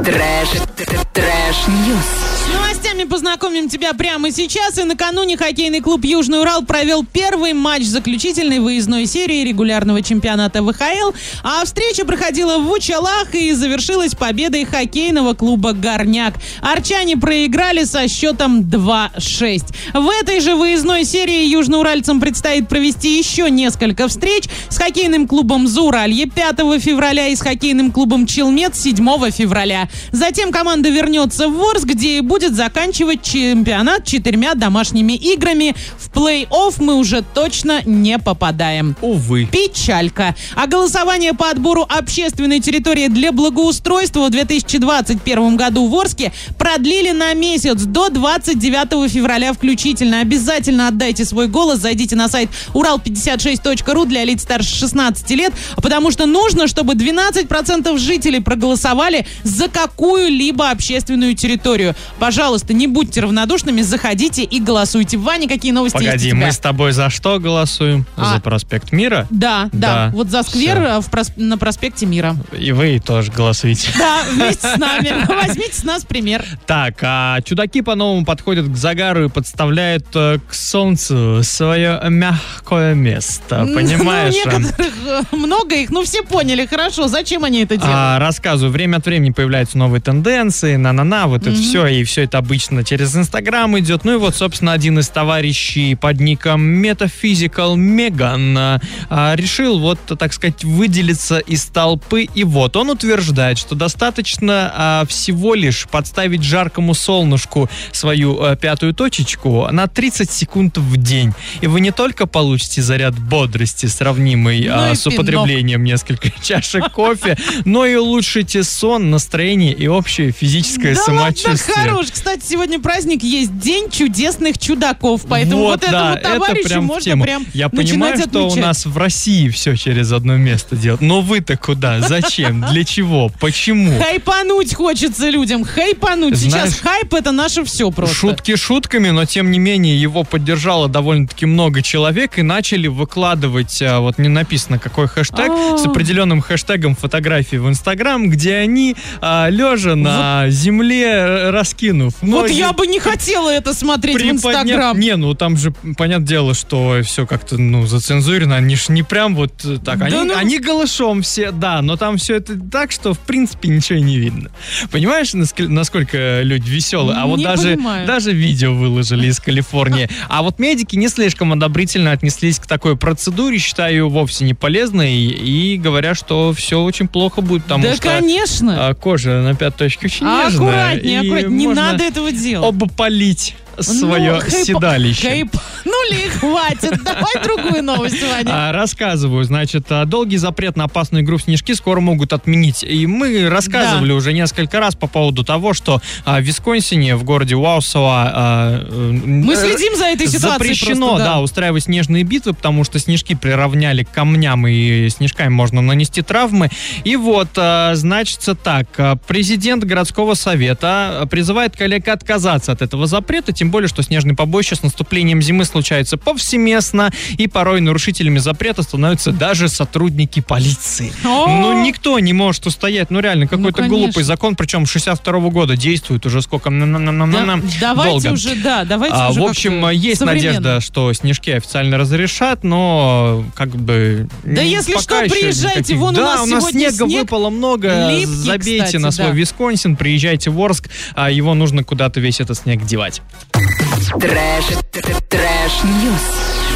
Trash, trash-news. Новостями познакомим тебя прямо сейчас. И накануне хоккейный клуб «Южный Урал» провел первый матч заключительной выездной серии регулярного чемпионата ВХЛ. А встреча проходила в Учалах и завершилась победой хоккейного клуба «Горняк». Орчане проиграли со счетом 2-6. В этой же выездной серии южноуральцам предстоит провести еще несколько встреч с хоккейным клубом «Зауралье» 5 февраля и с хоккейным клубом «Челмет» 7 февраля. Затем команда вернется в Ворск, где и будет заканчивать чемпионат четырьмя домашними играми. В плей-офф мы уже точно не попадаем. Увы. Печалька. А голосование по отбору общественной территории для благоустройства в 2021 году в Орске продлили на месяц до 29 февраля включительно. Обязательно отдайте свой голос, зайдите на сайт урал56.ру для лиц старше 16 лет, потому что нужно, чтобы 12% жителей проголосовали за какую-либо общественную территорию. Пожалуйста, не будьте равнодушными, заходите и голосуйте. Ваня, какие новости есть Погоди, у тебя? мы с тобой за что голосуем? А. За проспект Мира? Да, да, Да, Вот за сквер э, в прос- на проспекте Мира. И вы тоже голосуете. Да, вместе с нами. Возьмите с нас пример. Так, а чудаки по-новому подходят к загару и подставляют э, к солнцу свое мягкое место. Понимаешь? Ну, некоторых э, много их, ну все поняли, хорошо, зачем они это делают? А, рассказываю, время от времени появляются новые тенденции, на-на-на, вот это все, и все это обычно через Инстаграм идет. Ну и вот, собственно, один из товарищей под ником Metaphysical Megan а, решил вот, так сказать, выделиться из толпы. И вот, он утверждает, что достаточно а, всего лишь подставить жаркому солнышку свою а, пятую точечку на 30 секунд в день. И вы не только получите заряд бодрости, сравнимый Ну а, с употреблением нескольких чашек кофе, но и улучшите сон, настроение и общее физическое да ладно, хорош. Кстати, сегодня праздник есть День чудесных чудаков, поэтому вот, да, этому товарищу это прям можно тему. прям Я понимаю, что у отмечать. нас в России все через одно место делают. Но вы-то куда? Зачем? Для чего? Почему? Хайпануть хочется людям, хайпануть. Знаешь, Сейчас хайп это наше все просто. Шутки шутками, но тем не менее его поддержало довольно-таки много человек и начали выкладывать, а, вот не написано какой хэштег, А. с определенным хэштегом фотографии в Инстаграм, где они а, лежа на земле, раскинув Вот я бы не хотела это смотреть в Инстаграм. Не, ну там же, понятное дело, что все как-то, ну, зацензурено. Они ж не прям вот так. Да они, ну- они голышом все, да, но там все это так, что, в принципе, ничего не видно. Понимаешь, наск- насколько люди веселые? А вот Не даже, понимаю. даже видео выложили из Калифорнии. А вот медики не слишком одобрительно отнеслись к такой процедуре, считая ее вовсе не полезной, и говорят, что все очень плохо будет, потому да, что конечно. а, кожа на пятой точке очень А, нежная. аккуратнее, аккуратнее. Не можно надо этого делать. обопалить свое Ну, хайп- седалище. хайпанули, хватит. Давай другую новость, Ваня. А, рассказываю, значит, а, долгий запрет на опасную игру в снежки скоро могут отменить. И мы рассказывали уже несколько раз по поводу того, что а, в Висконсине, в городе Уаусова, а, э, Мы следим за этой ситуацией Запрещено, просто, да. да. устраивать снежные битвы, потому что снежки приравняли к камням, и снежками можно нанести травмы. И вот, значится так, президент городского совета призывает коллег отказаться от этого запрета, тем более, что снежные побоища с наступлением зимы случаются повсеместно, и порой нарушителями запрета становятся даже сотрудники полиции. Ну, никто не может устоять, ну, реально, какой-то конечно. глупый закон, причем 62 года действует уже сколько, Да, давайте долго. уже, да, давайте А, уже в общем, есть современно. надежда, что снежки официально разрешат, но как бы... Да если что, приезжайте, никаких. вон у да, нас у нас сегодня снега снег выпало много, липкий, забейте кстати, на свой да. Висконсин, приезжайте в Орск, а его нужно куда-то весь этот снег девать. Trash, trash-news.